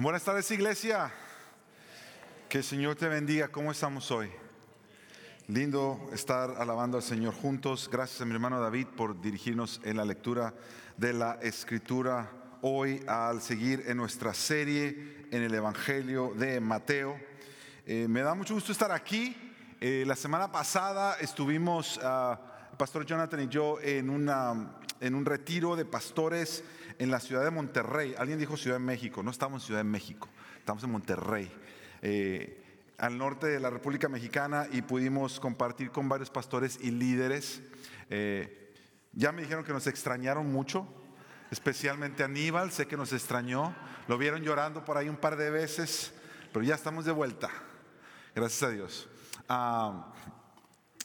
Buenas tardes iglesia. Que el Señor te bendiga. ¿Cómo estamos hoy? Lindo estar alabando al Señor juntos. Gracias a mi hermano David por dirigirnos en la lectura de la escritura hoy al seguir en nuestra serie en el Evangelio de Mateo. Eh, me da mucho gusto estar aquí. Eh, la semana pasada estuvimos, uh, Pastor Jonathan y yo, en, una, en un retiro de pastores en la ciudad de Monterrey. Alguien dijo Ciudad de México, no estamos en Ciudad de México, estamos en Monterrey, eh, al norte de la República Mexicana y pudimos compartir con varios pastores y líderes. Eh, ya me dijeron que nos extrañaron mucho, especialmente Aníbal, sé que nos extrañó, lo vieron llorando por ahí un par de veces, pero ya estamos de vuelta, gracias a Dios. Ah,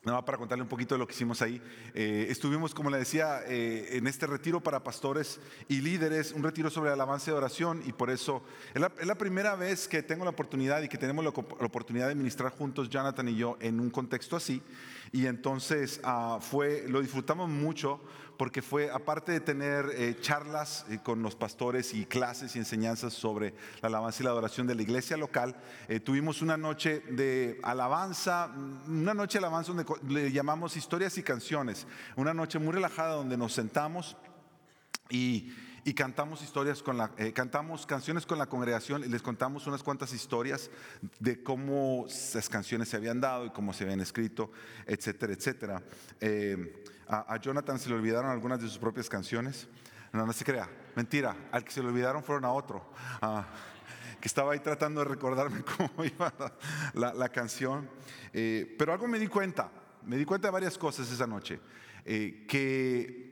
Nada para contarle un poquito de lo que hicimos ahí. Eh, estuvimos, como le decía, eh, en este retiro para pastores y líderes, un retiro sobre alabanza y oración, y por eso es la, primera vez que tengo la oportunidad y que tenemos la, oportunidad de ministrar juntos, Jonathan y yo, en un contexto así. Y entonces ah, fue, lo disfrutamos mucho porque fue, aparte de tener eh, charlas eh, con los pastores y clases y enseñanzas sobre la alabanza y la adoración de la iglesia local, eh, tuvimos una noche de alabanza, una noche de alabanza donde le llamamos historias y canciones, una noche muy relajada donde nos sentamos y y cantamos historias con la, cantamos canciones con la congregación y les contamos unas cuantas historias de cómo esas canciones se habían dado y cómo se habían escrito, etcétera, etcétera. A, Jonathan se le olvidaron algunas de sus propias canciones. No, no se crea, mentira. Al que se le olvidaron fueron a otro. Ah, que estaba ahí tratando de recordarme cómo iba la, canción. Eh, pero algo me di cuenta, me di cuenta de varias cosas esa noche. Eh, que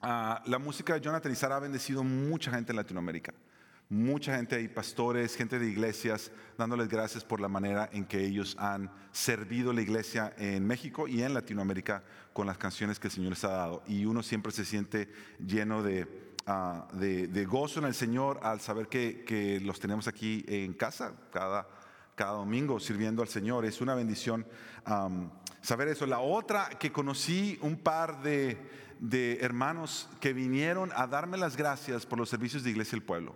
ah, la música de Jonathan Sara ha bendecido mucha gente en Latinoamérica mucha gente ahí, pastores, gente de iglesias, dándoles gracias por la manera en que ellos han servido la iglesia en México y en Latinoamérica con las canciones que el Señor les ha dado. Y uno siempre se siente lleno de, ah, de, gozo en el Señor al saber que, los tenemos aquí en casa cada, cada domingo sirviendo al Señor. Es una bendición saber eso. La otra que conocí un par de, de hermanos que vinieron a darme las gracias por los servicios de Iglesia del Pueblo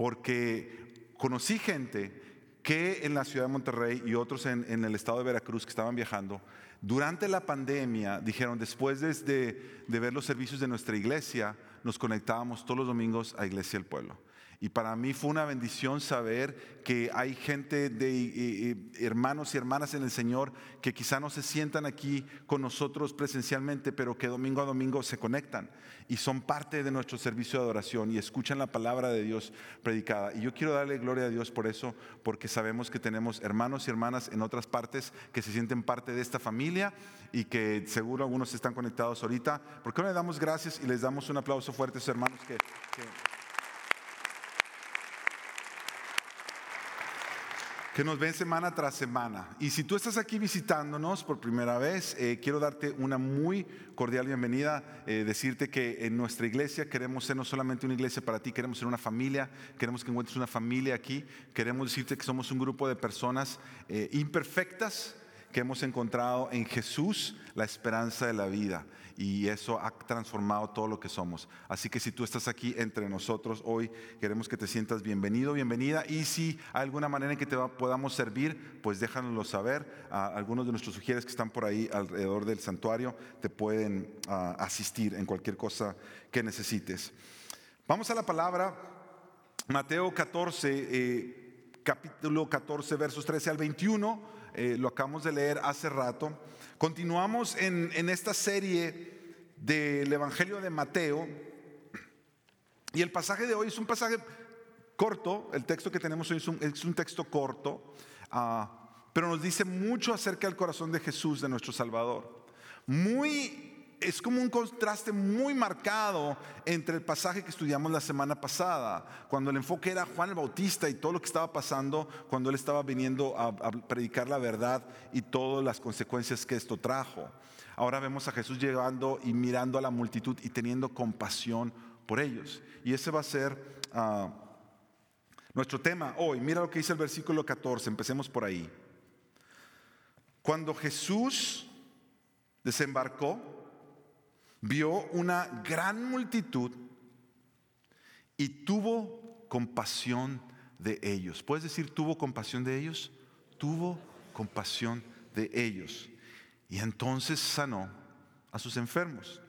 porque conocí gente que en la ciudad de Monterrey y otros en, el estado de Veracruz que estaban viajando, durante la pandemia dijeron, después de, ver los servicios de nuestra iglesia, nos conectábamos todos los domingos a Iglesia del Pueblo. Y para mí fue una bendición saber que hay gente de eh, eh, hermanos y hermanas en el Señor que quizá no se sientan aquí con nosotros presencialmente, pero que domingo a domingo se conectan y son parte de nuestro servicio de adoración y escuchan la palabra de Dios predicada. Y yo quiero darle gloria a Dios por eso, porque sabemos que tenemos hermanos y hermanas en otras partes que se sienten parte de esta familia y que seguro algunos están conectados ahorita. ¿Por qué no le damos gracias y les damos un aplauso fuerte a esos hermanos que nos ven semana tras semana. Y si tú estás aquí visitándonos por primera vez, eh, quiero darte una muy cordial bienvenida, eh, decirte que en nuestra iglesia queremos ser no solamente una iglesia para ti, queremos ser una familia, queremos que encuentres una familia aquí, queremos decirte que somos un grupo de personas eh, imperfectas que hemos encontrado en Jesús la esperanza de la vida y eso ha transformado todo lo que somos. Así que si tú estás aquí entre nosotros hoy, queremos que te sientas bienvenido, bienvenida y si hay alguna manera en que te podamos servir, pues déjanoslo saber. algunos de nuestros sugieres que están por ahí alrededor del santuario te pueden asistir en cualquier cosa que necesites. Vamos a la palabra, Mateo 14, eh, capítulo 14, versos 13 al 21 eh, lo acabamos de leer hace rato. Continuamos en, esta serie del Evangelio de Mateo y el pasaje de hoy es un pasaje corto, el texto que tenemos hoy es un, texto corto, ah, pero nos dice mucho acerca del corazón de Jesús, de nuestro Salvador. Muy es como un contraste muy marcado entre el pasaje que estudiamos la semana pasada, cuando el enfoque era Juan el Bautista y todo lo que estaba pasando cuando él estaba viniendo a, predicar la verdad y todas las consecuencias que esto trajo. Ahora vemos a Jesús llegando y mirando a la multitud y teniendo compasión por ellos. Y ese va a ser ah, nuestro tema hoy. Mira lo que dice el versículo 14, empecemos por ahí. Cuando Jesús desembarcó, vio una gran multitud y tuvo compasión de ellos. ¿Puedes decir tuvo compasión de ellos? Tuvo compasión de ellos. Y entonces sanó a sus enfermos.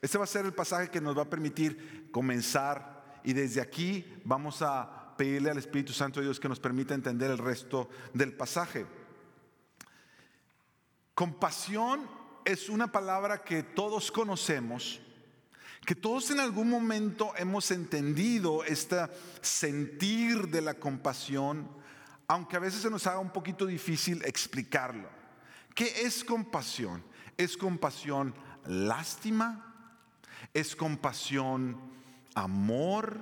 Este va a ser el pasaje que nos va a permitir comenzar y desde aquí vamos a pedirle al Espíritu Santo de Dios que nos permita entender el resto del pasaje. Compasión es una palabra que todos conocemos, que todos en algún momento hemos entendido este sentir de la compasión, aunque a veces se nos haga un poquito difícil explicarlo. ¿Qué es compasión? Es compasión lástima, es compasión amor,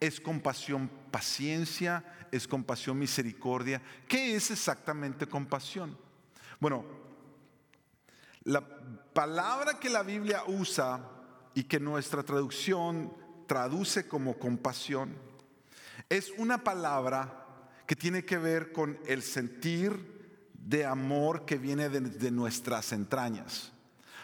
es compasión paciencia, es compasión misericordia. ¿Qué es exactamente compasión? Bueno, la palabra que la Biblia usa y que nuestra traducción traduce como compasión es una palabra que tiene que ver con el sentir de amor que viene de, nuestras entrañas.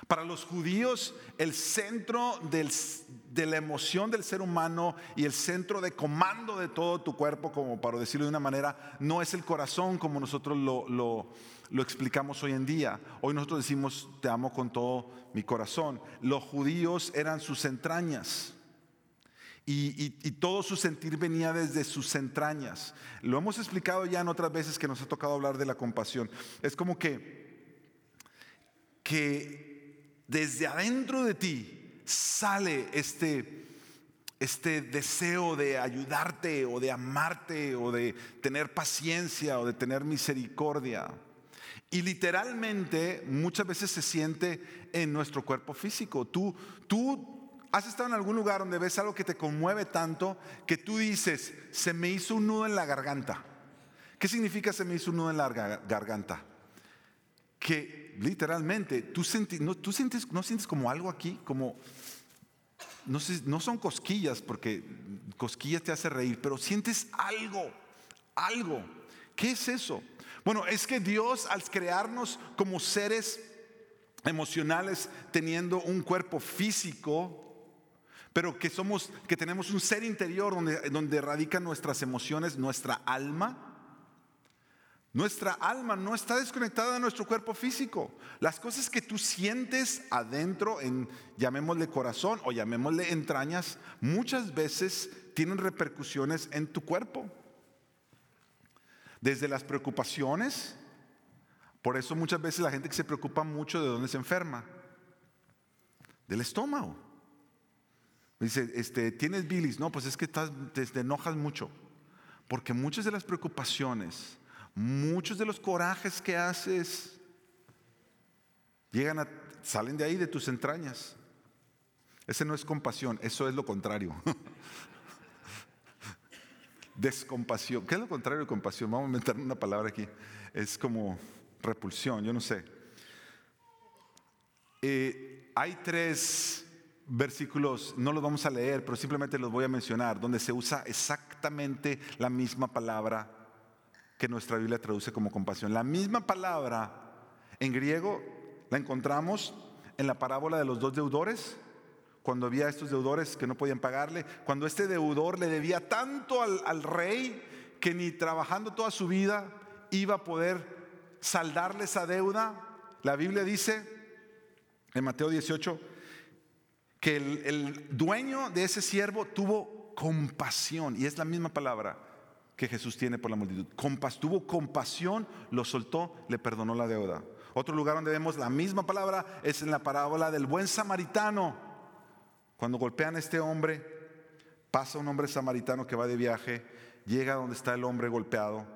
Para los judíos, el centro de la emoción del ser humano y el centro de comando de todo tu cuerpo, como para decirlo de una manera, no es el corazón como nosotros lo, lo explicamos hoy en día. Hoy nosotros decimos, te amo con todo mi corazón. Los judíos eran sus entrañas. Y, todo su sentir venía desde sus entrañas. Lo hemos explicado ya en otras veces que nos ha tocado hablar de la compasión. Es como que, que desde adentro de ti sale este, este deseo de ayudarte o de amarte o de tener paciencia o de tener misericordia. Y literalmente muchas veces se siente en nuestro cuerpo físico. Tú, tú ¿Has estado en algún lugar donde ves algo que te conmueve tanto que tú dices, se me hizo un nudo en la garganta? ¿Qué significa se me hizo un nudo en la garganta? Que literalmente tú, no, sientes, no sientes como algo aquí, como, no, no son cosquillas, porque cosquillas te hace reír, pero sientes algo, algo. ¿Qué es eso? Bueno, es que Dios al crearnos como seres emocionales, teniendo un cuerpo físico, pero que somos, que tenemos un ser interior donde, radican nuestras emociones, nuestra alma. Nuestra alma no está desconectada de nuestro cuerpo físico. Las cosas que tú sientes adentro, en llamémosle corazón o llamémosle entrañas, muchas veces tienen repercusiones en tu cuerpo. Desde las preocupaciones, por eso muchas veces la gente que se preocupa mucho de dónde se enferma, del estómago. Dice, este, ¿tienes bilis? No, pues es que te, enojas mucho. Porque muchas de las preocupaciones, muchos de los corajes que haces, llegan a, salen de ahí, de tus entrañas. Ese no es compasión, eso es lo contrario. Descompasión. ¿Qué es lo contrario de compasión? Vamos a inventar una palabra aquí. Es como repulsión, yo no sé. Eh, hay tres versículos, no los vamos a leer, pero simplemente los voy a mencionar, donde se usa exactamente la misma palabra que nuestra Biblia traduce como compasión. La misma palabra en griego la encontramos en la parábola de los dos deudores, cuando había estos deudores que no podían pagarle, cuando este deudor le debía tanto al, rey que ni trabajando toda su vida iba a poder saldarle esa deuda. La Biblia dice en Mateo 18, que el, dueño de ese siervo tuvo compasión, y es la misma palabra que Jesús tiene por la multitud. Tuvo compasión, lo soltó, le perdonó la deuda. Otro lugar donde vemos la misma palabra es en la parábola del buen samaritano. Cuando golpean a este hombre, pasa un hombre samaritano que va de viaje, llega donde está el hombre golpeado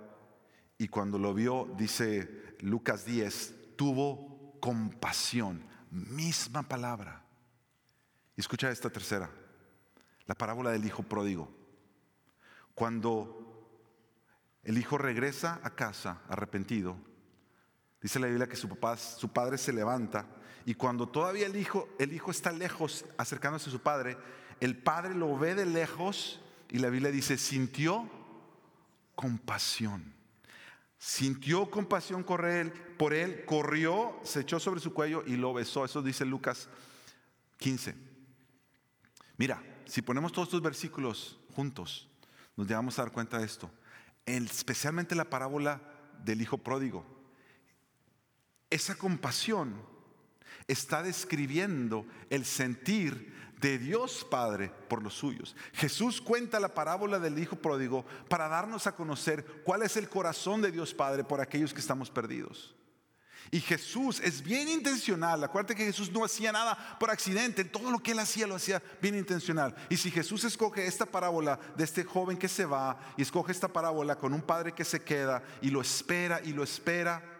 y cuando lo vio, dice Lucas 10, tuvo compasión. Misma palabra. Escucha esta tercera, la parábola del hijo pródigo. Cuando el hijo regresa a casa arrepentido, dice la Biblia que su papá, su padre se levanta y cuando todavía el hijo, el hijo está lejos, acercándose a su padre, el padre lo ve de lejos y la Biblia dice, sintió compasión. Sintió compasión por él, por él, corrió, se echó sobre su cuello y lo besó. Eso dice Lucas 15. Mira, si ponemos todos estos versículos juntos, nos vamos a dar cuenta de esto. especialmente la parábola del hijo pródigo. Esa compasión está describiendo el sentir de Dios Padre por los suyos. Jesús cuenta la parábola del Hijo Pródigo para darnos a conocer cuál es el corazón de Dios Padre por aquellos que estamos perdidos. Y Jesús es bien intencional. Acuérdate que Jesús no hacía nada por accidente. Todo lo que él hacía lo hacía bien intencional. Y si Jesús escoge esta parábola de este joven que se va y escoge esta parábola con un padre que se queda y lo espera y lo espera.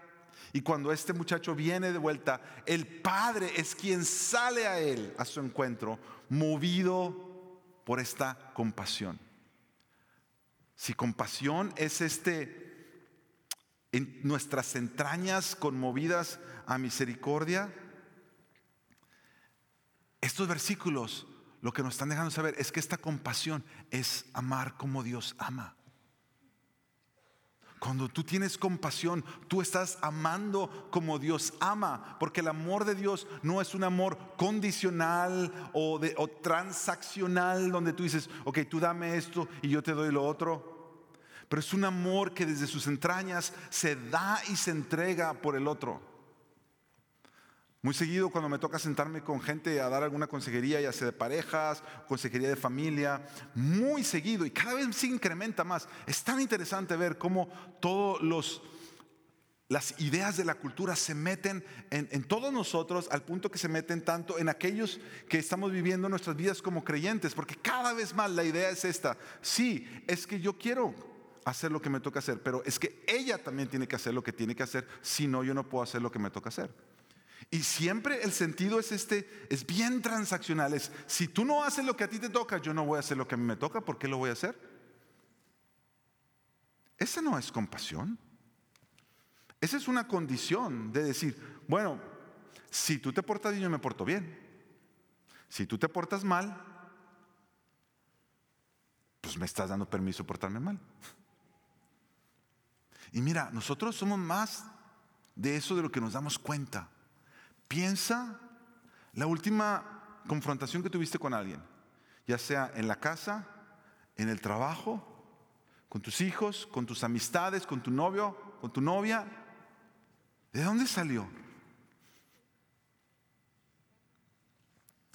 Y cuando este muchacho viene de vuelta, el padre es quien sale a él, a su encuentro, movido por esta compasión. Si compasión es este en nuestras entrañas conmovidas a misericordia. Estos versículos lo que nos están dejando saber es que esta compasión es amar como Dios ama. Cuando tú tienes compasión, tú estás amando como Dios ama, porque el amor de Dios no es un amor condicional o, de, o transaccional donde tú dices, ok, tú dame esto y yo te doy lo otro pero es un amor que desde sus entrañas se da y se entrega por el otro. Muy seguido cuando me toca sentarme con gente a dar alguna consejería, ya sea de parejas, consejería de familia, muy seguido y cada vez se incrementa más. Es tan interesante ver cómo todos los las ideas de la cultura se meten en, en, todos nosotros al punto que se meten tanto en aquellos que estamos viviendo nuestras vidas como creyentes, porque cada vez más la idea es esta, sí, es que yo quiero hacer lo que me toca hacer, pero es que ella también tiene que hacer lo que tiene que hacer, si no yo no puedo hacer lo que me toca hacer. Y siempre el sentido es este, es bien transaccional, es si tú no haces lo que a ti te toca, yo no voy a hacer lo que a mí me toca, ¿por qué lo voy a hacer? Esa no es compasión. Esa es una condición de decir, bueno, si tú te portas bien, yo me porto bien. Si tú te portas mal, pues me estás dando permiso de portarme mal. Y mira, nosotros somos más de eso de lo que nos damos cuenta. Piensa la última confrontación que tuviste con alguien, ya sea en la casa, en el trabajo, con tus hijos, con tus amistades, con tu novio, con tu novia. ¿De dónde salió?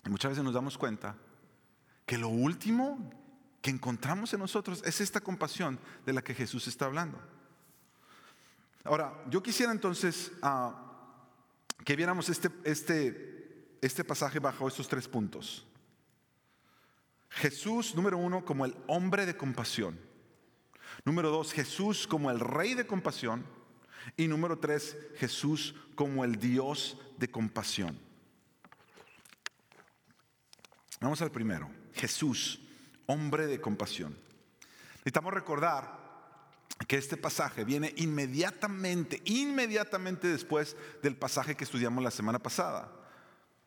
Y muchas veces nos damos cuenta que lo último que encontramos en nosotros es esta compasión de la que Jesús está hablando. Ahora, yo quisiera entonces ah, que viéramos este, este, este pasaje bajo estos tres puntos. Jesús, número uno, como el hombre de compasión. Número dos, Jesús como el rey de compasión. Y número tres, Jesús como el Dios de compasión. Vamos al primero, Jesús, hombre de compasión. Necesitamos recordar que este pasaje viene inmediatamente, inmediatamente después del pasaje que estudiamos la semana pasada.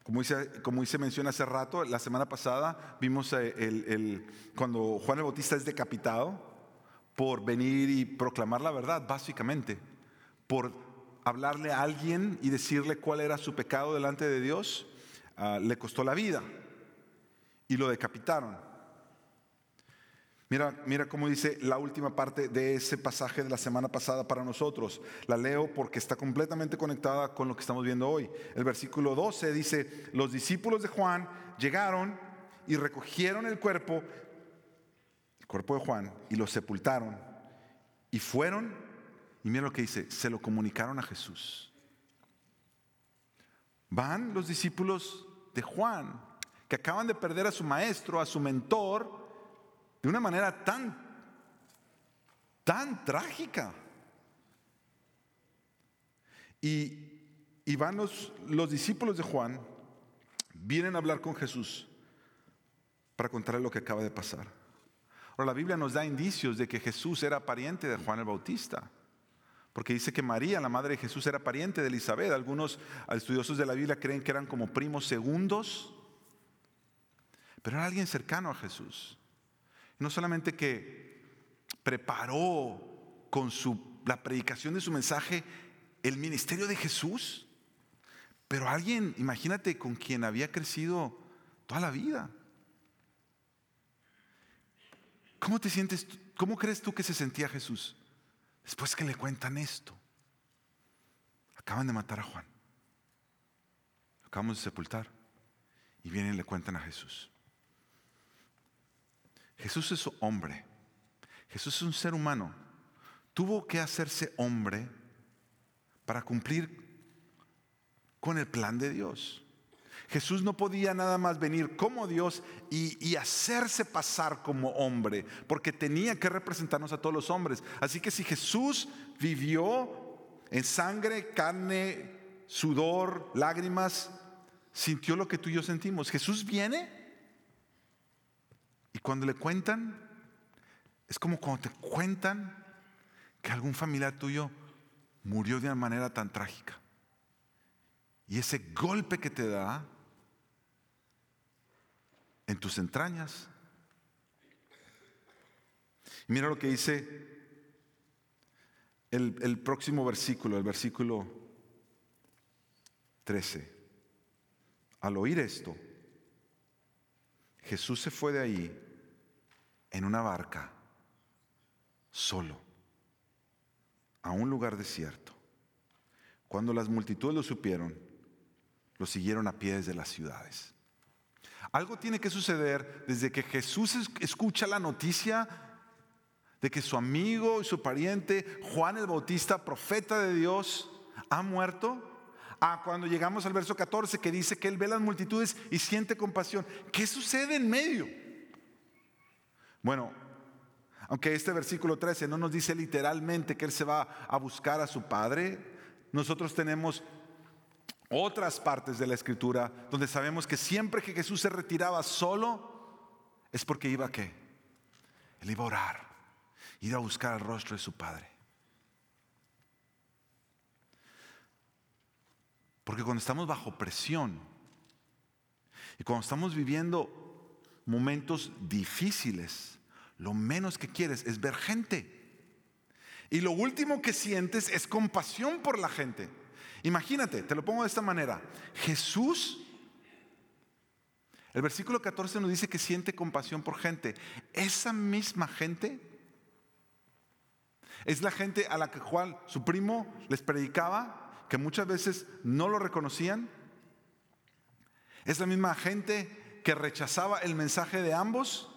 Como dice, como dice menciona hace rato, la semana pasada vimos eh, el, cuando Juan el Bautista es decapitado por venir y proclamar la verdad, básicamente, por hablarle a alguien y decirle cuál era su pecado delante de Dios, ah, le costó la vida y lo decapitaron. Mira, mira cómo dice la última parte de ese pasaje de la semana pasada para nosotros. La leo porque está completamente conectada con lo que estamos viendo hoy. El versículo 12 dice, los discípulos de Juan llegaron y recogieron el cuerpo, el cuerpo de Juan, y lo sepultaron. Y fueron, y mira lo que dice, se lo comunicaron a Jesús. Van los discípulos de Juan, que acaban de perder a su maestro, a su mentor, de una manera tan, tan trágica. Y, van los, los discípulos de Juan, vienen a hablar con Jesús para contarle lo que acaba de pasar. Ahora, la Biblia nos da indicios de que Jesús era pariente de Juan el Bautista. Porque dice que María, la madre de Jesús, era pariente de Elizabeth. Algunos estudiosos de la Biblia creen que eran como primos segundos. Pero era alguien cercano a Jesús. No solamente que preparó con su, la predicación de su mensaje el ministerio de Jesús, pero alguien, imagínate, con quien había crecido toda la vida. ¿Cómo te sientes ¿Cómo crees tú que se sentía Jesús después que le cuentan esto? Acaban de matar a Juan. Acabamos de sepultar. Y vienen y le cuentan a Jesús. Jesús es hombre. Jesús es un ser humano. Tuvo que hacerse hombre para cumplir con el plan de Dios. Jesús no podía nada más venir como Dios y, hacerse pasar como hombre, porque tenía que representarnos a todos los hombres. Así que si Jesús vivió en sangre, carne, sudor, lágrimas, sintió lo que tú y yo sentimos. Jesús viene y cuando le cuentan, es como cuando te cuentan que algún familiar tuyo murió de una manera tan trágica. Y ese golpe que te da en tus entrañas. Mira lo que dice el, el próximo versículo, el versículo 13. Al oír esto, Jesús se fue de ahí en una barca, solo, a un lugar desierto. Cuando las multitudes lo supieron, lo siguieron a pie desde las ciudades. Algo tiene que suceder desde que Jesús escucha la noticia de que su amigo y su pariente, Juan el Bautista, profeta de Dios, ha muerto, a cuando llegamos al verso 14 que dice que él ve las multitudes y siente compasión. ¿Qué sucede en medio? Bueno, aunque este versículo 13 no nos dice literalmente que él se va a buscar a su padre, nosotros tenemos otras partes de la escritura donde sabemos que siempre que Jesús se retiraba solo es porque iba a qué? Él iba a orar, iba a buscar el rostro de su Padre. Porque cuando estamos bajo presión y cuando estamos viviendo momentos difíciles, lo menos que quieres es ver gente. Y lo último que sientes es compasión por la gente. Imagínate, te lo pongo de esta manera. Jesús, el versículo 14 nos dice que siente compasión por gente. Esa misma gente es la gente a la que Juan, su primo, les predicaba, que muchas veces no lo reconocían. Es la misma gente que rechazaba el mensaje de ambos.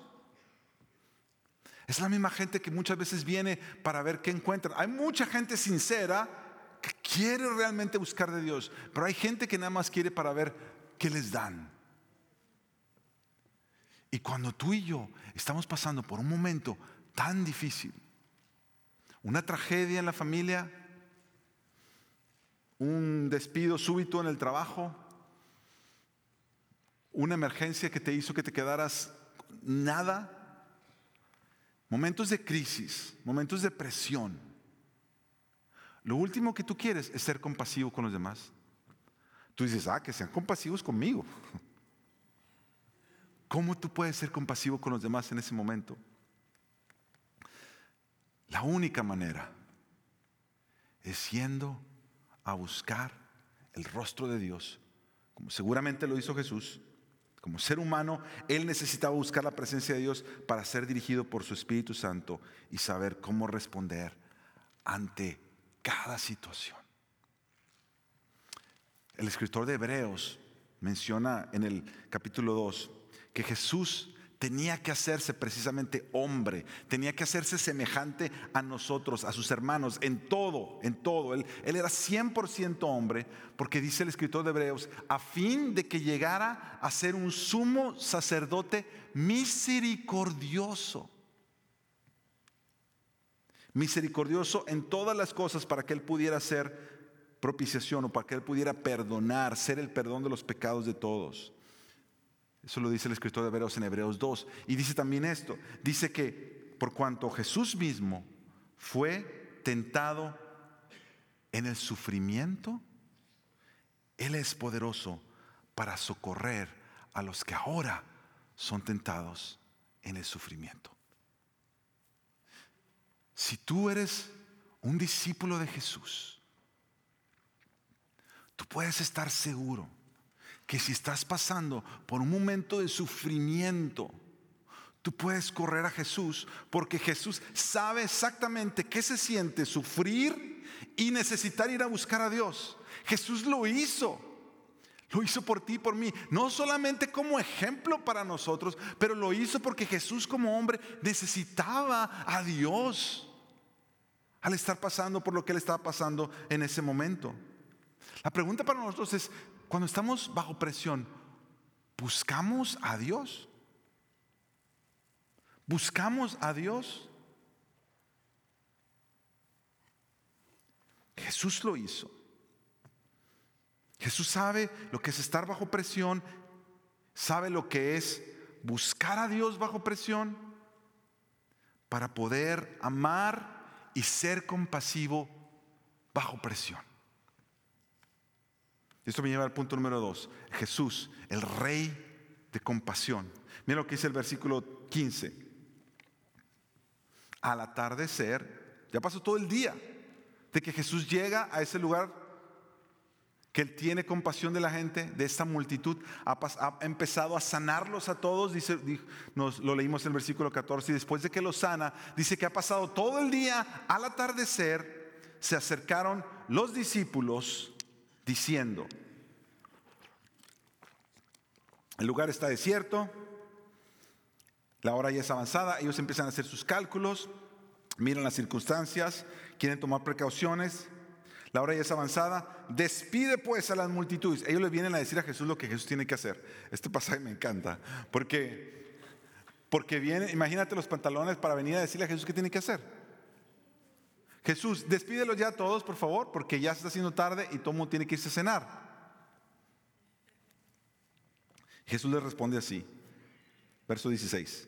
Es la misma gente que muchas veces viene para ver qué encuentra. Hay mucha gente sincera que quiere realmente buscar de Dios, pero hay gente que nada más quiere para ver qué les dan. Y cuando tú y yo estamos pasando por un momento tan difícil, una tragedia en la familia, un despido súbito en el trabajo, una emergencia que te hizo que te quedaras nada, momentos de crisis, momentos de presión, lo último que tú quieres es ser compasivo con los demás. Tú dices, ah, que sean compasivos conmigo. ¿Cómo tú puedes ser compasivo con los demás en ese momento? La única manera es yendo a buscar el rostro de Dios, como seguramente lo hizo Jesús. Como ser humano, Él necesitaba buscar la presencia de Dios para ser dirigido por su Espíritu Santo y saber cómo responder ante cada situación. El escritor de Hebreos menciona en el capítulo 2 que Jesús tenía que hacerse precisamente hombre, tenía que hacerse semejante a nosotros, a sus hermanos, en todo, en todo. Él, él era 100% hombre, porque dice el escritor de Hebreos, a fin de que llegara a ser un sumo sacerdote misericordioso misericordioso en todas las cosas para que Él pudiera hacer propiciación o para que Él pudiera perdonar, ser el perdón de los pecados de todos. Eso lo dice el escritor de Hebreos en Hebreos 2. Y dice también esto, dice que por cuanto Jesús mismo fue tentado en el sufrimiento, Él es poderoso para socorrer a los que ahora son tentados en el sufrimiento. Si tú eres un discípulo de Jesús, tú puedes estar seguro que si estás pasando por un momento de sufrimiento, Tú puedes correr a Jesús porque Jesús sabe exactamente qué se siente sufrir y necesitar ir a buscar a Dios. Jesús lo hizo. Lo hizo por ti y por mí. No solamente como ejemplo para nosotros, pero lo hizo porque Jesús como hombre necesitaba a Dios al estar pasando por lo que él estaba pasando en ese momento. La pregunta para nosotros es, cuando estamos bajo presión, ¿buscamos a Dios? ¿Buscamos a Dios? Jesús lo hizo. Jesús sabe lo que es estar bajo presión, sabe lo que es buscar a Dios bajo presión para poder amar y ser compasivo bajo presión. Esto me lleva al punto número dos. Jesús, el rey de compasión. Mira lo que dice el versículo 15. Al atardecer, ya pasó todo el día de que Jesús llega a ese lugar que Él tiene compasión de la gente, de esta multitud, ha, empezado a sanarlos a todos, dice, nos lo leímos en el versículo 14, y después de que los sana, dice que ha pasado todo el día, al atardecer, se acercaron los discípulos diciendo, el lugar está desierto, la hora ya es avanzada, ellos empiezan a hacer sus cálculos, miran las circunstancias, quieren tomar precauciones, la hora ya es avanzada. Despide pues a las multitudes. Ellos le vienen a decir a Jesús lo que Jesús tiene que hacer. Este pasaje me encanta. Porque, porque viene, imagínate los pantalones para venir a decirle a Jesús qué tiene que hacer. Jesús, despídelos ya a todos, por favor, porque ya se está haciendo tarde y todo mundo tiene que irse a cenar. Jesús le responde así. Verso 16.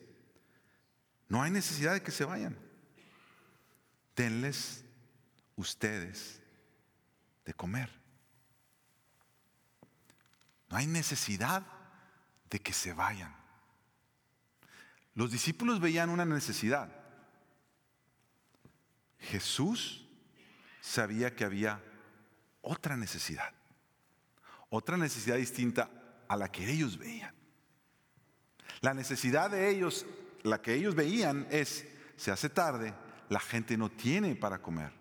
No hay necesidad de que se vayan. Denles ustedes de comer. No hay necesidad de que se vayan. Los discípulos veían una necesidad. Jesús sabía que había otra necesidad. Otra necesidad distinta a la que ellos veían. La necesidad de ellos, la que ellos veían es, se hace tarde, la gente no tiene para comer.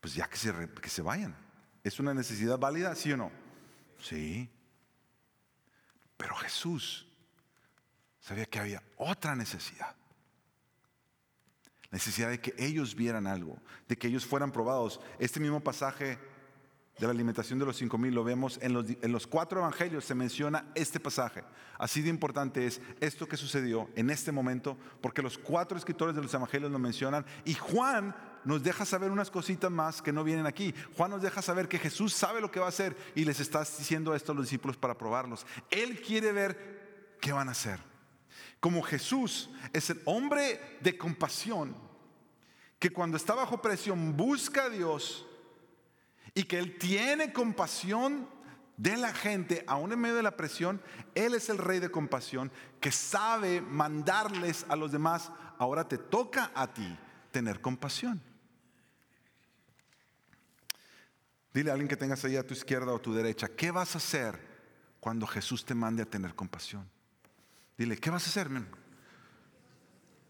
Pues ya que se, que se vayan. ¿Es una necesidad válida, sí o no? Sí. Pero Jesús sabía que había otra necesidad. Necesidad de que ellos vieran algo, de que ellos fueran probados. Este mismo pasaje de la alimentación de los cinco mil lo vemos en los, en los cuatro evangelios, se menciona este pasaje. Así de importante es esto que sucedió en este momento, porque los cuatro escritores de los evangelios lo mencionan y Juan nos deja saber unas cositas más que no vienen aquí. Juan nos deja saber que Jesús sabe lo que va a hacer y les está diciendo esto a los discípulos para probarlos. Él quiere ver qué van a hacer. Como Jesús es el hombre de compasión, que cuando está bajo presión busca a Dios y que Él tiene compasión de la gente, aún en medio de la presión, Él es el rey de compasión que sabe mandarles a los demás, ahora te toca a ti tener compasión. Dile a alguien que tengas ahí a tu izquierda o a tu derecha, ¿qué vas a hacer cuando Jesús te mande a tener compasión? Dile, ¿qué vas a hacer?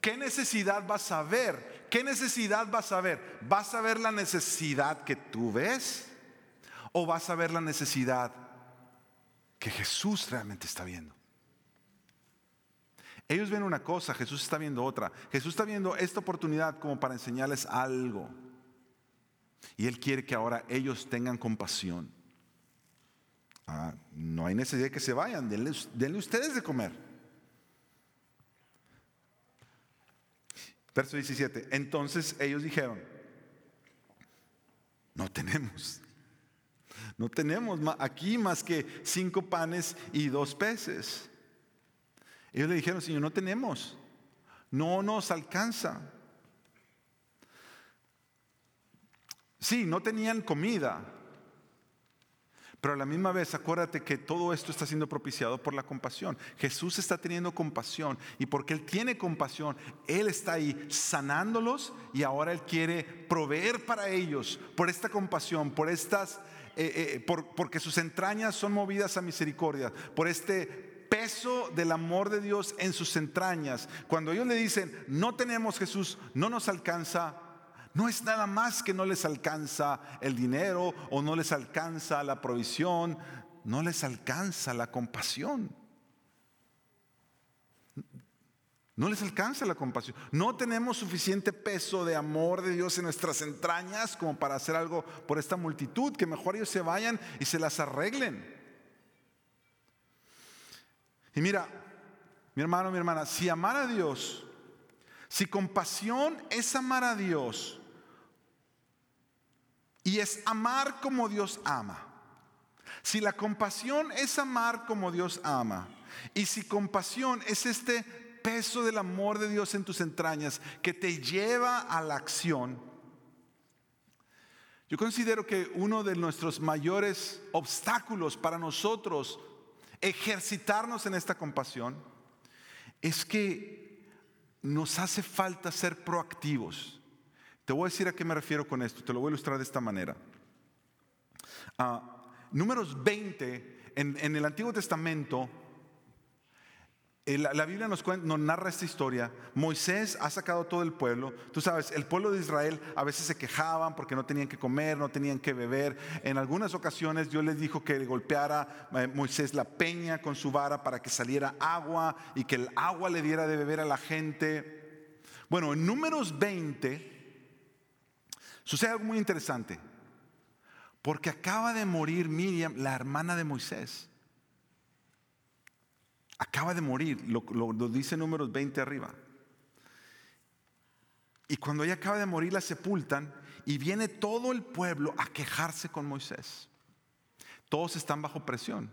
¿Qué necesidad vas a ver? ¿Qué necesidad vas a ver? ¿Vas a ver la necesidad que tú ves? ¿O vas a ver la necesidad que Jesús realmente está viendo? Ellos ven una cosa, Jesús está viendo otra. Jesús está viendo esta oportunidad como para enseñarles algo. Y Él quiere que ahora ellos tengan compasión. Ah, no hay necesidad de que se vayan, denle, ustedes de comer. Verso 17. Entonces ellos dijeron, no tenemos. No tenemos aquí más que cinco panes y dos peces. Ellos le dijeron, Señor, no tenemos. No nos alcanza. Sí, no tenían comida, pero a la misma vez acuérdate que todo esto está siendo propiciado por la compasión. Jesús está teniendo compasión y porque Él tiene compasión, Él está ahí sanándolos y ahora Él quiere proveer para ellos por esta compasión, por estas, eh, eh, porque sus entrañas son movidas a misericordia, por este peso del amor de Dios en sus entrañas. Cuando ellos le dicen, no tenemos Jesús, no nos alcanza, no es nada más que no les alcanza el dinero o no les alcanza la provisión, no les alcanza la compasión. No les alcanza la compasión. No tenemos suficiente peso de amor de Dios en nuestras entrañas como para hacer algo por esta multitud, que mejor ellos se vayan y se las arreglen. Y mira, mi hermano, mi hermana, si amar a Dios, si compasión es amar a Dios y es amar como Dios ama, si la compasión es amar como Dios ama, y si compasión es este peso del amor de Dios en tus entrañas que te lleva a la acción, yo considero que uno de nuestros mayores obstáculos para nosotros ejercitarnos en esta compasión es que nos hace falta ser proactivos. Te voy a decir a qué me refiero con esto, te lo voy a ilustrar de esta manera. Ah, números 20, en, el Antiguo Testamento, eh, la, Biblia nos, nos, narra esta historia. Moisés ha sacado todo el pueblo. Tú sabes, el pueblo de Israel a veces se quejaban porque no tenían que comer, no tenían que beber. En algunas ocasiones Dios les dijo que golpeara eh, Moisés la peña con su vara para que saliera agua y que el agua le diera de beber a la gente. Bueno, en números 20 sucede algo muy interesante. Porque acaba de morir Miriam, la hermana de Moisés acaba de morir, lo, dice números 20 arriba. Y cuando ella acaba de morir la sepultan y viene todo el pueblo a quejarse con Moisés. Todos están bajo presión.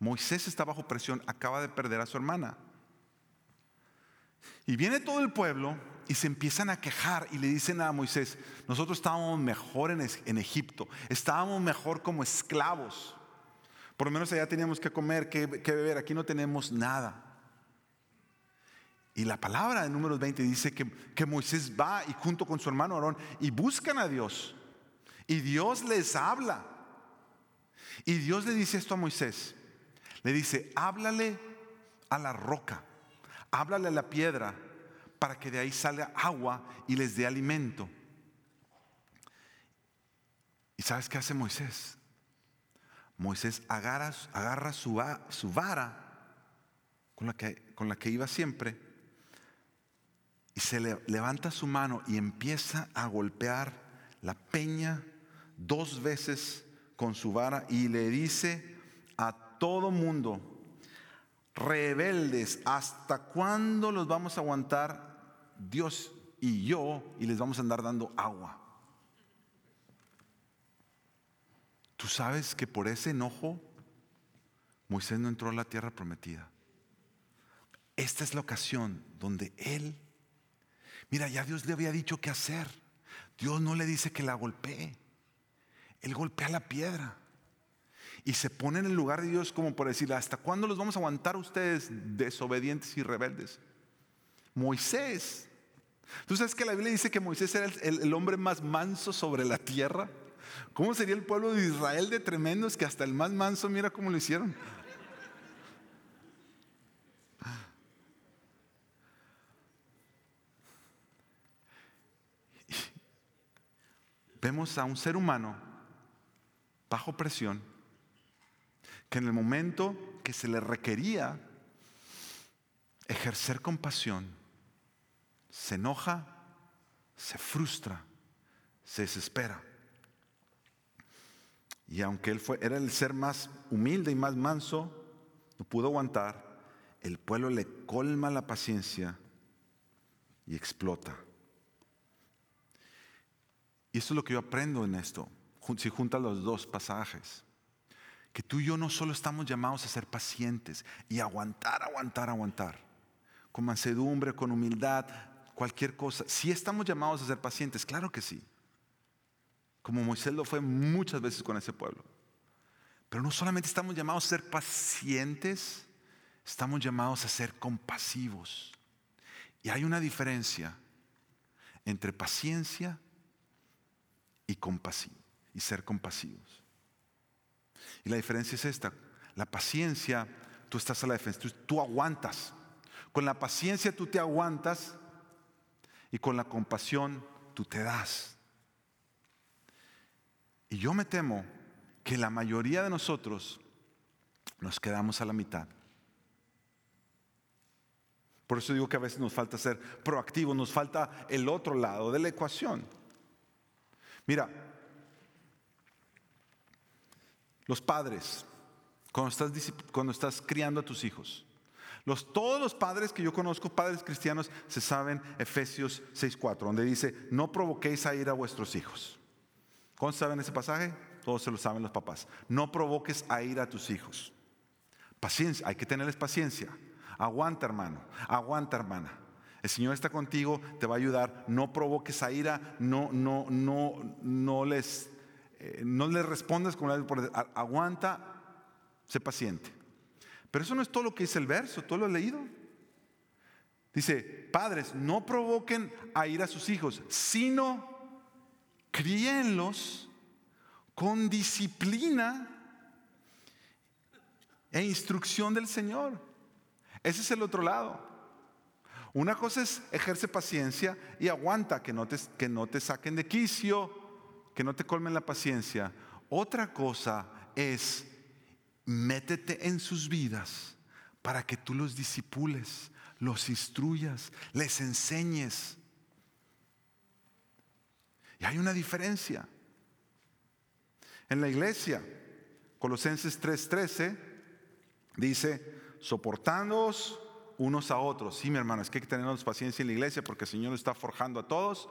Moisés está bajo presión, acaba de perder a su hermana. Y viene todo el pueblo y se empiezan a quejar y le dicen a Moisés, nosotros estábamos mejor en, en Egipto, estábamos mejor como esclavos. Por lo menos allá teníamos que comer, que, beber, aquí no tenemos nada. Y la palabra de números 20 dice que, que, Moisés va y junto con su hermano Aarón y buscan a Dios. Y Dios les habla. Y Dios le dice esto a Moisés. Le dice, háblale a la roca, háblale a la piedra para que de ahí salga agua y les dé alimento. ¿Y sabes qué hace Moisés? Moisés agarra, agarra su, su, vara con la, que, con la que iba siempre y se le, levanta su mano y empieza a golpear la peña dos veces con su vara y le dice a todo mundo, rebeldes, ¿hasta cuándo los vamos a aguantar Dios y yo y les vamos a andar dando agua? Tú sabes que por ese enojo Moisés no entró a la tierra prometida. Esta es la ocasión donde él, mira, ya Dios le había dicho qué hacer. Dios no le dice que la golpee. Él golpea la piedra. Y se pone en el lugar de Dios como por decir, ¿hasta cuándo los vamos a aguantar ustedes desobedientes y rebeldes? Moisés. ¿Tú sabes que la Biblia dice que Moisés era el, hombre más manso sobre la tierra? ¿Cómo sería el pueblo de Israel de tremendos que hasta el más manso mira cómo lo hicieron? Vemos a un ser humano bajo presión que en el momento que se le requería ejercer compasión, se enoja, se frustra, se desespera. Y aunque él fue, era el ser más humilde y más manso, no pudo aguantar, el pueblo le colma la paciencia y explota. Y eso es lo que yo aprendo en esto, si juntas los dos pasajes. Que tú y yo no solo estamos llamados a ser pacientes y aguantar, aguantar, aguantar. Con mansedumbre, con humildad, cualquier cosa. Si estamos llamados a ser pacientes, claro que sí como Moisés lo fue muchas veces con ese pueblo. Pero no solamente estamos llamados a ser pacientes, estamos llamados a ser compasivos. Y hay una diferencia entre paciencia y, y ser compasivos. Y la diferencia es esta. La paciencia, tú estás a la defensa, tú, aguantas. Con la paciencia tú te aguantas y con la compasión tú te das. Y yo me temo que la mayoría de nosotros nos quedamos a la mitad. Por eso digo que a veces nos falta ser proactivos, nos falta el otro lado de la ecuación. Mira, los padres, cuando estás, cuando estás criando a tus hijos, todos los padres que yo conozco, padres cristianos, se saben Efesios 6.4, donde dice, no provoquéis a ir a vuestros hijos. ¿Cómo saben ese pasaje? Todos se lo saben los papás. No provoques a ir a tus hijos. Paciencia, hay que tenerles paciencia. Aguanta, hermano. Aguanta, hermana. El Señor está contigo, te va a ayudar. No provoques a ira, no, no, no, no les, eh, no les respondas con la aguanta, sé paciente. Pero eso no es todo lo que dice el verso, ¿tú lo has leído? Dice, padres, no provoquen a ir a sus hijos, sino críenlos con disciplina e instrucción del Señor. Ese es el otro lado. Una cosa es ejerce paciencia y aguanta que no te saquen de quicio, que no te colmen la paciencia. Otra cosa es métete en sus vidas para que tú los disipules, los instruyas, les enseñes. Y hay una diferencia. En la iglesia, Colosenses 3:13 dice, soportándoos unos a otros. Sí, mi hermano, es que hay que tener paciencia en la iglesia porque el Señor está forjando a todos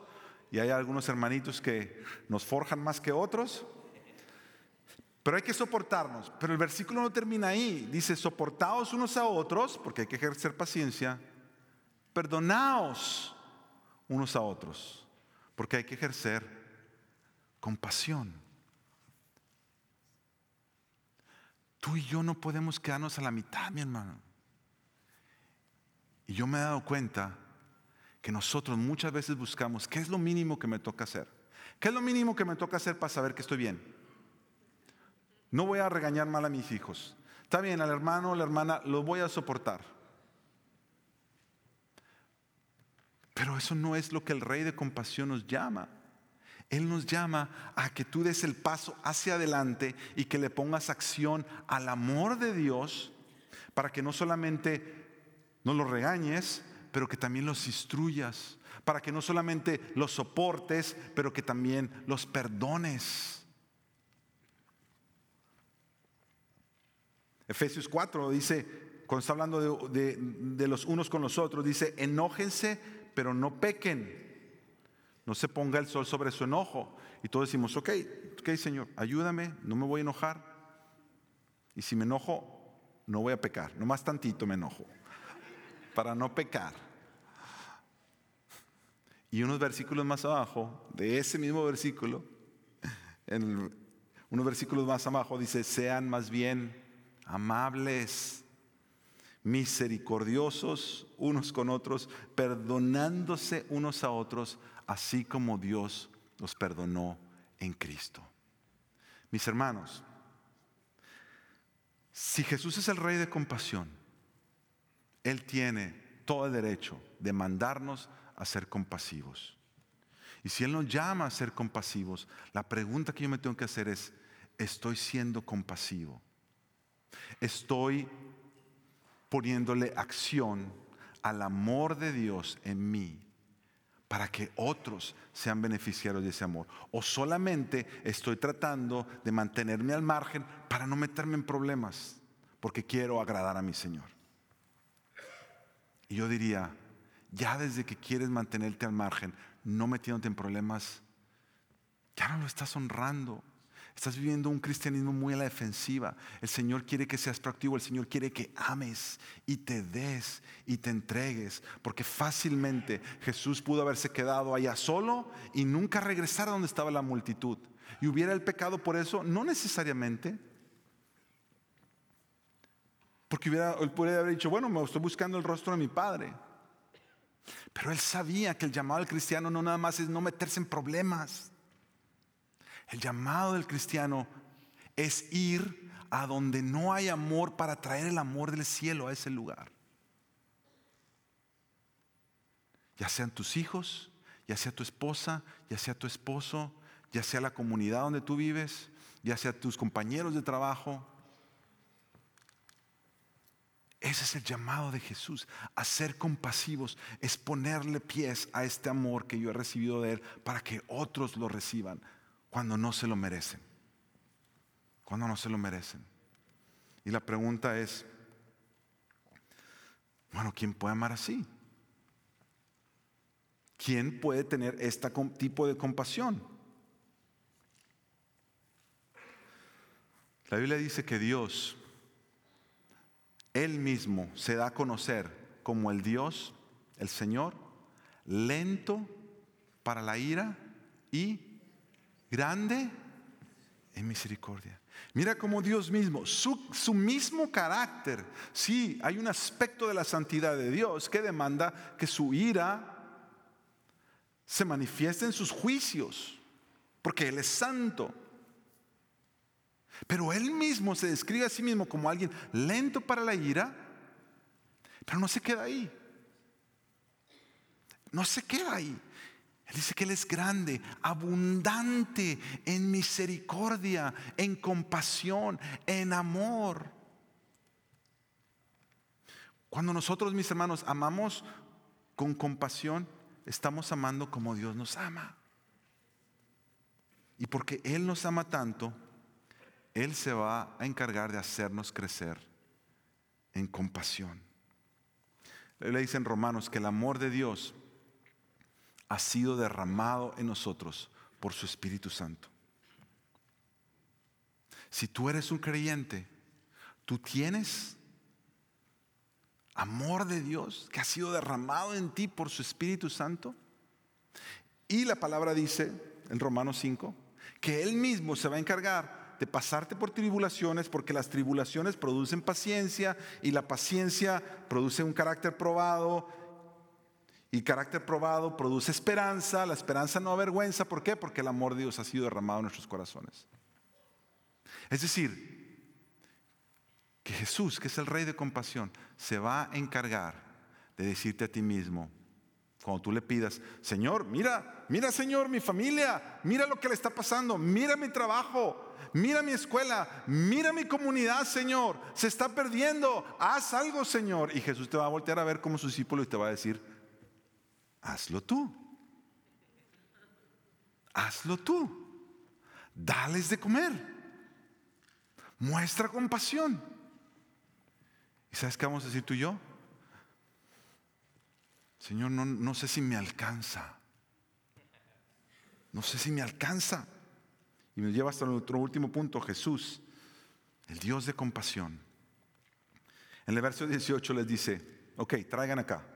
y hay algunos hermanitos que nos forjan más que otros. Pero hay que soportarnos. Pero el versículo no termina ahí. Dice, soportaos unos a otros, porque hay que ejercer paciencia. Perdonaos unos a otros, porque hay que ejercer compasión. Tú y yo no podemos quedarnos a la mitad, mi hermano. Y yo me he dado cuenta que nosotros muchas veces buscamos qué es lo mínimo que me toca hacer. ¿Qué es lo mínimo que me toca hacer para saber que estoy bien? No voy a regañar mal a mis hijos. Está bien, al hermano o la hermana lo voy a soportar. Pero eso no es lo que el rey de compasión nos llama. Él nos llama a que tú des el paso hacia adelante y que le pongas acción al amor de Dios para que no solamente no los regañes, pero que también los instruyas, para que no solamente los soportes, pero que también los perdones. Efesios 4 dice, cuando está hablando de, los unos con los otros, dice, enójense, pero no pequen no se ponga el sol sobre su enojo. Y todos decimos, ok, ok Señor, ayúdame, no me voy a enojar. Y si me enojo, no voy a pecar. Nomás tantito me enojo. Para no pecar. Y unos versículos más abajo, de ese mismo versículo, en unos versículos más abajo dice, sean más bien amables, misericordiosos unos con otros, perdonándose unos a otros, así como Dios nos perdonó en Cristo. Mis hermanos, si Jesús es el rey de compasión, Él tiene todo el derecho de mandarnos a ser compasivos. Y si Él nos llama a ser compasivos, la pregunta que yo me tengo que hacer es, ¿estoy siendo compasivo? ¿Estoy poniéndole acción al amor de Dios en mí para que otros sean beneficiarios de ese amor. O solamente estoy tratando de mantenerme al margen para no meterme en problemas, porque quiero agradar a mi Señor. Y yo diría, ya desde que quieres mantenerte al margen, no metiéndote en problemas, ya no lo estás honrando. Estás viviendo un cristianismo muy a la defensiva. El Señor quiere que seas proactivo, el Señor quiere que ames y te des y te entregues, porque fácilmente Jesús pudo haberse quedado allá solo y nunca regresar a donde estaba la multitud. Y hubiera el pecado por eso, no necesariamente. Porque hubiera, él podría haber dicho, bueno, me estoy buscando el rostro de mi Padre. Pero él sabía que el llamado al cristiano no nada más es no meterse en problemas. El llamado del cristiano es ir a donde no hay amor para traer el amor del cielo a ese lugar. Ya sean tus hijos, ya sea tu esposa, ya sea tu esposo, ya sea la comunidad donde tú vives, ya sea tus compañeros de trabajo. Ese es el llamado de Jesús, a ser compasivos, es ponerle pies a este amor que yo he recibido de Él para que otros lo reciban cuando no se lo merecen. Cuando no se lo merecen. Y la pregunta es, bueno, ¿quién puede amar así? ¿Quién puede tener este tipo de compasión? La Biblia dice que Dios, Él mismo, se da a conocer como el Dios, el Señor, lento para la ira y grande en misericordia. Mira cómo Dios mismo, su, su, mismo carácter, sí, hay un aspecto de la santidad de Dios que demanda que su ira se manifiesta en sus juicios, porque Él es santo. Pero Él mismo se describe a sí mismo como alguien lento para la ira, pero no se queda ahí. No se queda ahí. Dice que Él es grande, abundante en misericordia, en compasión, en amor. Cuando nosotros, mis hermanos, amamos con compasión, estamos amando como Dios nos ama. Y porque Él nos ama tanto, Él se va a encargar de hacernos crecer en compasión. Le dice en Romanos que el amor de Dios ha sido derramado en nosotros por su Espíritu Santo. Si tú eres un creyente, tú tienes amor de Dios que ha sido derramado en ti por su Espíritu Santo. Y la palabra dice en Romanos 5 que Él mismo se va a encargar de pasarte por tribulaciones porque las tribulaciones producen paciencia y la paciencia produce un carácter probado y carácter probado produce esperanza, la esperanza no avergüenza, ¿por qué? Porque el amor de Dios ha sido derramado en nuestros corazones. Es decir, que Jesús, que es el Rey de compasión, se va a encargar de decirte a ti mismo, cuando tú le pidas, Señor, mira, mira Señor, mi familia, mira lo que le está pasando, mira mi trabajo, mira mi escuela, mira mi comunidad, Señor, se está perdiendo, haz algo, Señor. Y Jesús te va a voltear a ver como su discípulo y te va a decir, hazlo tú, hazlo tú, dales de comer, muestra compasión. ¿Y sabes qué vamos a decir tú y yo? Señor, no, no sé si me alcanza. No sé si me alcanza. Y me lleva hasta nuestro último punto, Jesús, el Dios de compasión. En el verso 18 les dice, ok, traigan acá.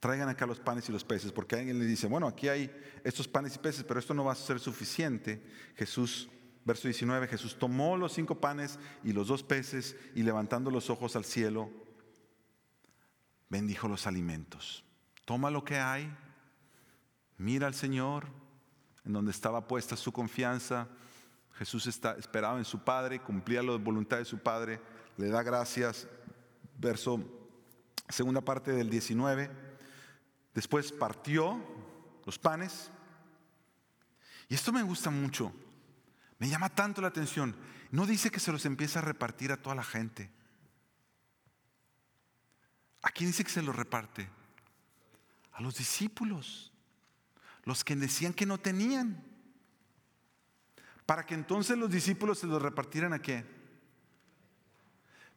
Traigan acá los panes y los peces, porque alguien les dice, bueno, aquí hay estos panes y peces, pero esto no va a ser suficiente. Jesús Verso 19, Jesús tomó los cinco panes y los dos peces y levantando los ojos al cielo, bendijo los alimentos. Toma lo que hay, mira al Señor, en donde estaba puesta su confianza. Jesús está, esperaba en su Padre, cumplía la voluntad de su Padre, le da gracias. Verso, segunda parte del 19. Después partió los panes. Y esto me gusta mucho. Me llama tanto la atención. No dice que se los empieza a repartir a toda la gente. Aquí dice que se los reparte a los discípulos, los que decían que no tenían, para que entonces los discípulos se los repartieran a qué.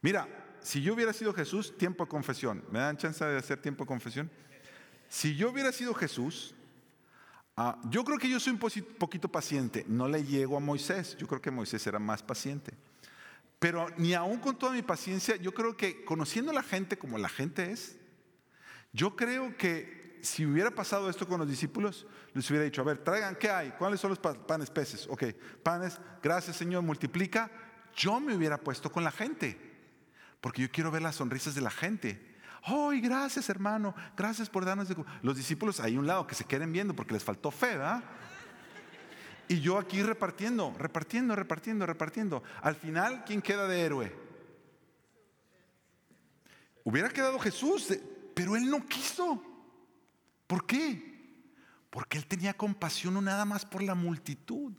Mira, si yo hubiera sido Jesús, tiempo de confesión, ¿me dan chance de hacer tiempo de confesión? Si yo hubiera sido Jesús, Ah, yo creo que yo soy un poquito paciente. No le llego a Moisés. Yo creo que Moisés era más paciente. Pero ni aún con toda mi paciencia, yo creo que conociendo a la gente como la gente es, yo creo que si hubiera pasado esto con los discípulos, les hubiera dicho, a ver, traigan, ¿qué hay? ¿Cuáles son los panes peces? Ok, panes, gracias Señor, multiplica. Yo me hubiera puesto con la gente, porque yo quiero ver las sonrisas de la gente. ¡Ay, gracias hermano! Gracias por darnos. Los discípulos ahí a un lado que se queden viendo porque les faltó fe, ¿verdad? Y yo aquí repartiendo, repartiendo, repartiendo, repartiendo. Al final, ¿quién queda de héroe? Hubiera quedado Jesús, pero él no quiso. ¿Por qué? Porque él tenía compasión no nada más por la multitud,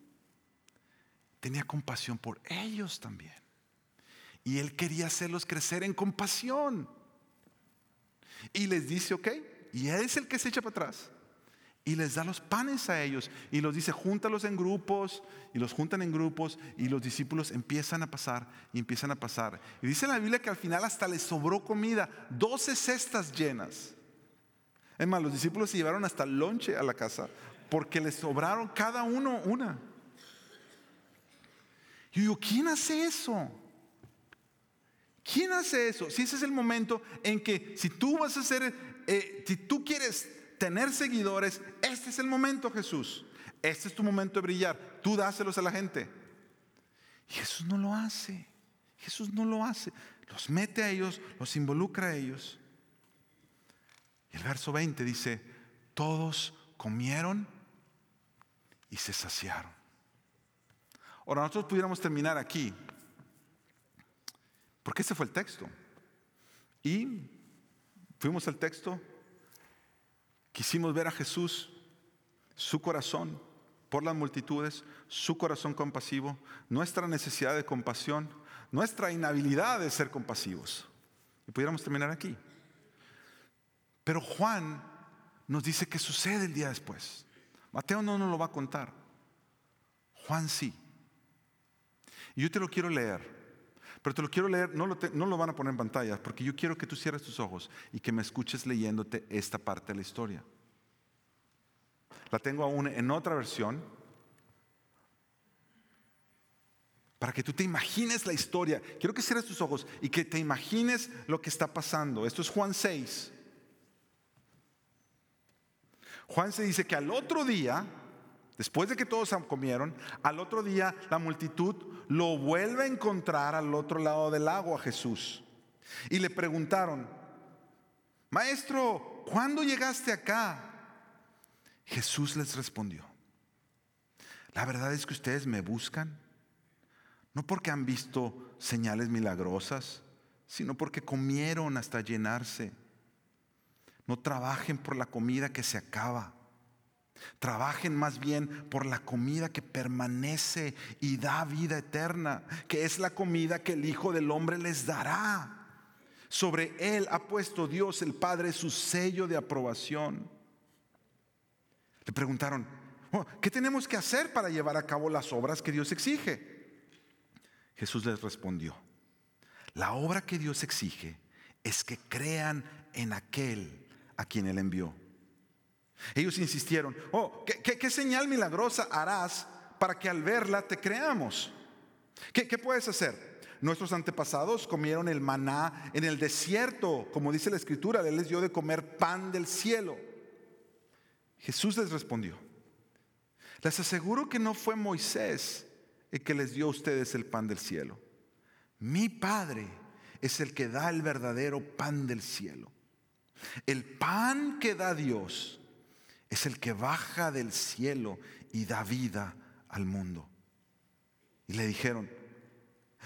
tenía compasión por ellos también. Y él quería hacerlos crecer en compasión. Y les dice, ok, y él es el que se echa para atrás. Y les da los panes a ellos. Y los dice, júntalos en grupos. Y los juntan en grupos. Y los discípulos empiezan a pasar. Y empiezan a pasar. Y dice la Biblia que al final hasta les sobró comida. Doce cestas llenas. Es más, los discípulos se llevaron hasta el lonche a la casa. Porque les sobraron cada uno una. Y yo ¿quién hace eso? ¿Quién hace eso? Si ese es el momento en que si tú vas a hacer, eh, si tú quieres tener seguidores, este es el momento Jesús. Este es tu momento de brillar. Tú dáselos a la gente. Y Jesús no lo hace. Jesús no lo hace. Los mete a ellos, los involucra a ellos. Y el verso 20 dice, todos comieron y se saciaron. Ahora nosotros pudiéramos terminar aquí, porque ese fue el texto. Y fuimos al texto, quisimos ver a Jesús, su corazón por las multitudes, su corazón compasivo, nuestra necesidad de compasión, nuestra inhabilidad de ser compasivos. Y pudiéramos terminar aquí. Pero Juan nos dice que sucede el día después. Mateo no nos lo va a contar. Juan sí. Y yo te lo quiero leer. Pero te lo quiero leer, no lo, van a poner en pantalla, porque yo quiero que tú cierres tus ojos y que me escuches leyéndote esta parte de la historia. La tengo aún en otra versión, para que tú te imagines la historia. Quiero que cierres tus ojos y que te imagines lo que está pasando. Esto es Juan 6. Juan se dice que al otro día, Después de que todos comieron, al otro día la multitud lo vuelve a encontrar al otro lado del lago a Jesús. Y le preguntaron, Maestro, ¿cuándo llegaste acá? Jesús les respondió, la verdad es que ustedes me buscan, no porque han visto señales milagrosas, sino porque comieron hasta llenarse. No trabajen por la comida que se acaba Trabajen más bien por la comida que permanece y da vida eterna, que es la comida que el Hijo del Hombre les dará. Sobre él ha puesto Dios el Padre su sello de aprobación. Le preguntaron, oh, ¿qué tenemos que hacer para llevar a cabo las obras que Dios exige? Jesús les respondió, la obra que Dios exige es que crean en aquel a quien él envió. Ellos insistieron, oh, ¿qué, señal milagrosa harás para que al verla te creamos? ¿Qué, ¿Qué puedes hacer? Nuestros antepasados comieron el maná en el desierto, como dice la escritura, Él les dio de comer pan del cielo. Jesús les respondió, les aseguro que no fue Moisés el que les dio a ustedes el pan del cielo. Mi Padre es el que da el verdadero pan del cielo. El pan que da Dios es el que baja del cielo y da vida al mundo. Y le dijeron,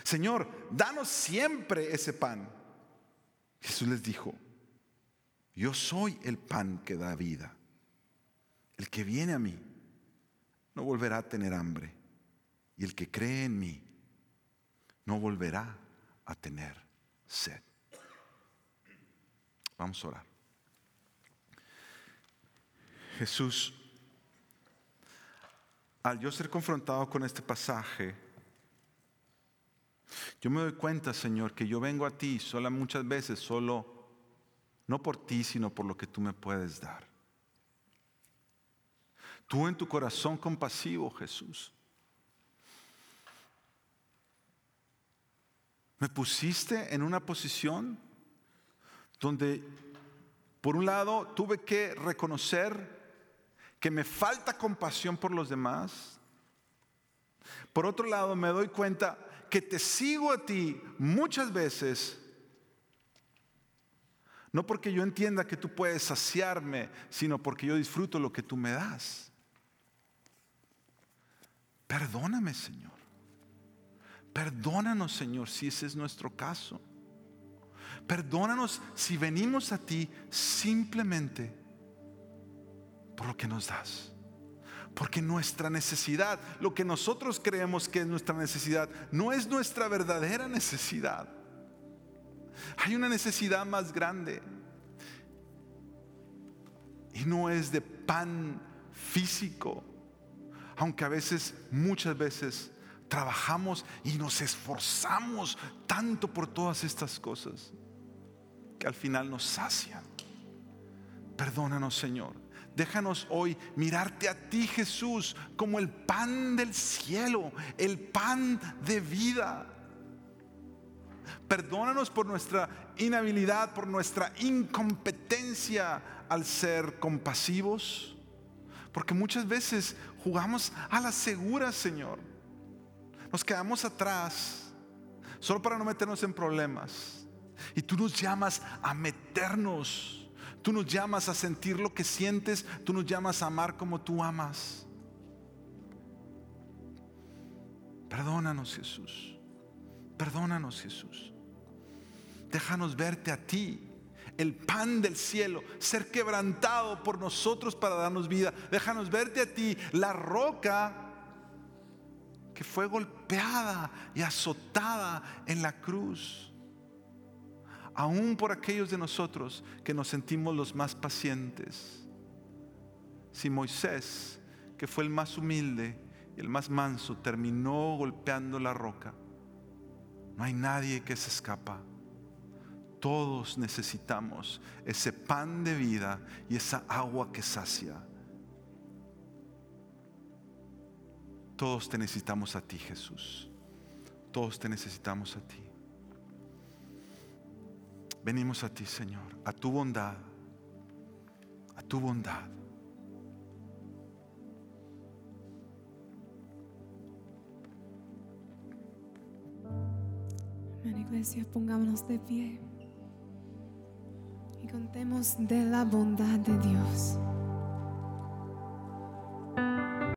Señor, danos siempre ese pan. Jesús les dijo, yo soy el pan que da vida. El que viene a mí no volverá a tener hambre. Y el que cree en mí no volverá a tener sed. Vamos a orar. Jesús, al yo ser confrontado con este pasaje, yo me doy cuenta, Señor, que yo vengo a ti sola muchas veces, solo, no por ti, sino por lo que tú me puedes dar. Tú en tu corazón compasivo, Jesús, me pusiste en una posición donde, por un lado, tuve que reconocer que me falta compasión por los demás. Por otro lado, me doy cuenta que te sigo a ti muchas veces, no porque yo entienda que tú puedes saciarme, sino porque yo disfruto lo que tú me das. Perdóname, Señor. Perdónanos, Señor, si ese es nuestro caso. Perdónanos si venimos a ti simplemente por lo que nos das. Porque nuestra necesidad, lo que nosotros creemos que es nuestra necesidad, no es nuestra verdadera necesidad. Hay una necesidad más grande. Y no es de pan físico. Aunque a veces, muchas veces, trabajamos y nos esforzamos tanto por todas estas cosas que al final nos sacian. Perdónanos, Señor. Déjanos hoy mirarte a ti, Jesús, como el pan del cielo, el pan de vida. Perdónanos por nuestra inhabilidad, por nuestra incompetencia al ser compasivos. Porque muchas veces jugamos a la segura, Señor. Nos quedamos atrás solo para no meternos en problemas. Y tú nos llamas a meternos. Tú nos llamas a sentir lo que sientes. Tú nos llamas a amar como tú amas. Perdónanos Jesús. Perdónanos Jesús. Déjanos verte a ti, el pan del cielo, ser quebrantado por nosotros para darnos vida. Déjanos verte a ti, la roca que fue golpeada y azotada en la cruz. Aún por aquellos de nosotros que nos sentimos los más pacientes. Si Moisés, que fue el más humilde y el más manso, terminó golpeando la roca, no hay nadie que se escapa. Todos necesitamos ese pan de vida y esa agua que sacia. Todos te necesitamos a ti, Jesús. Todos te necesitamos a ti. Venimos a ti, Señor, a tu bondad, a tu bondad. Amén, iglesia, pongámonos de pie y contemos de la bondad de Dios.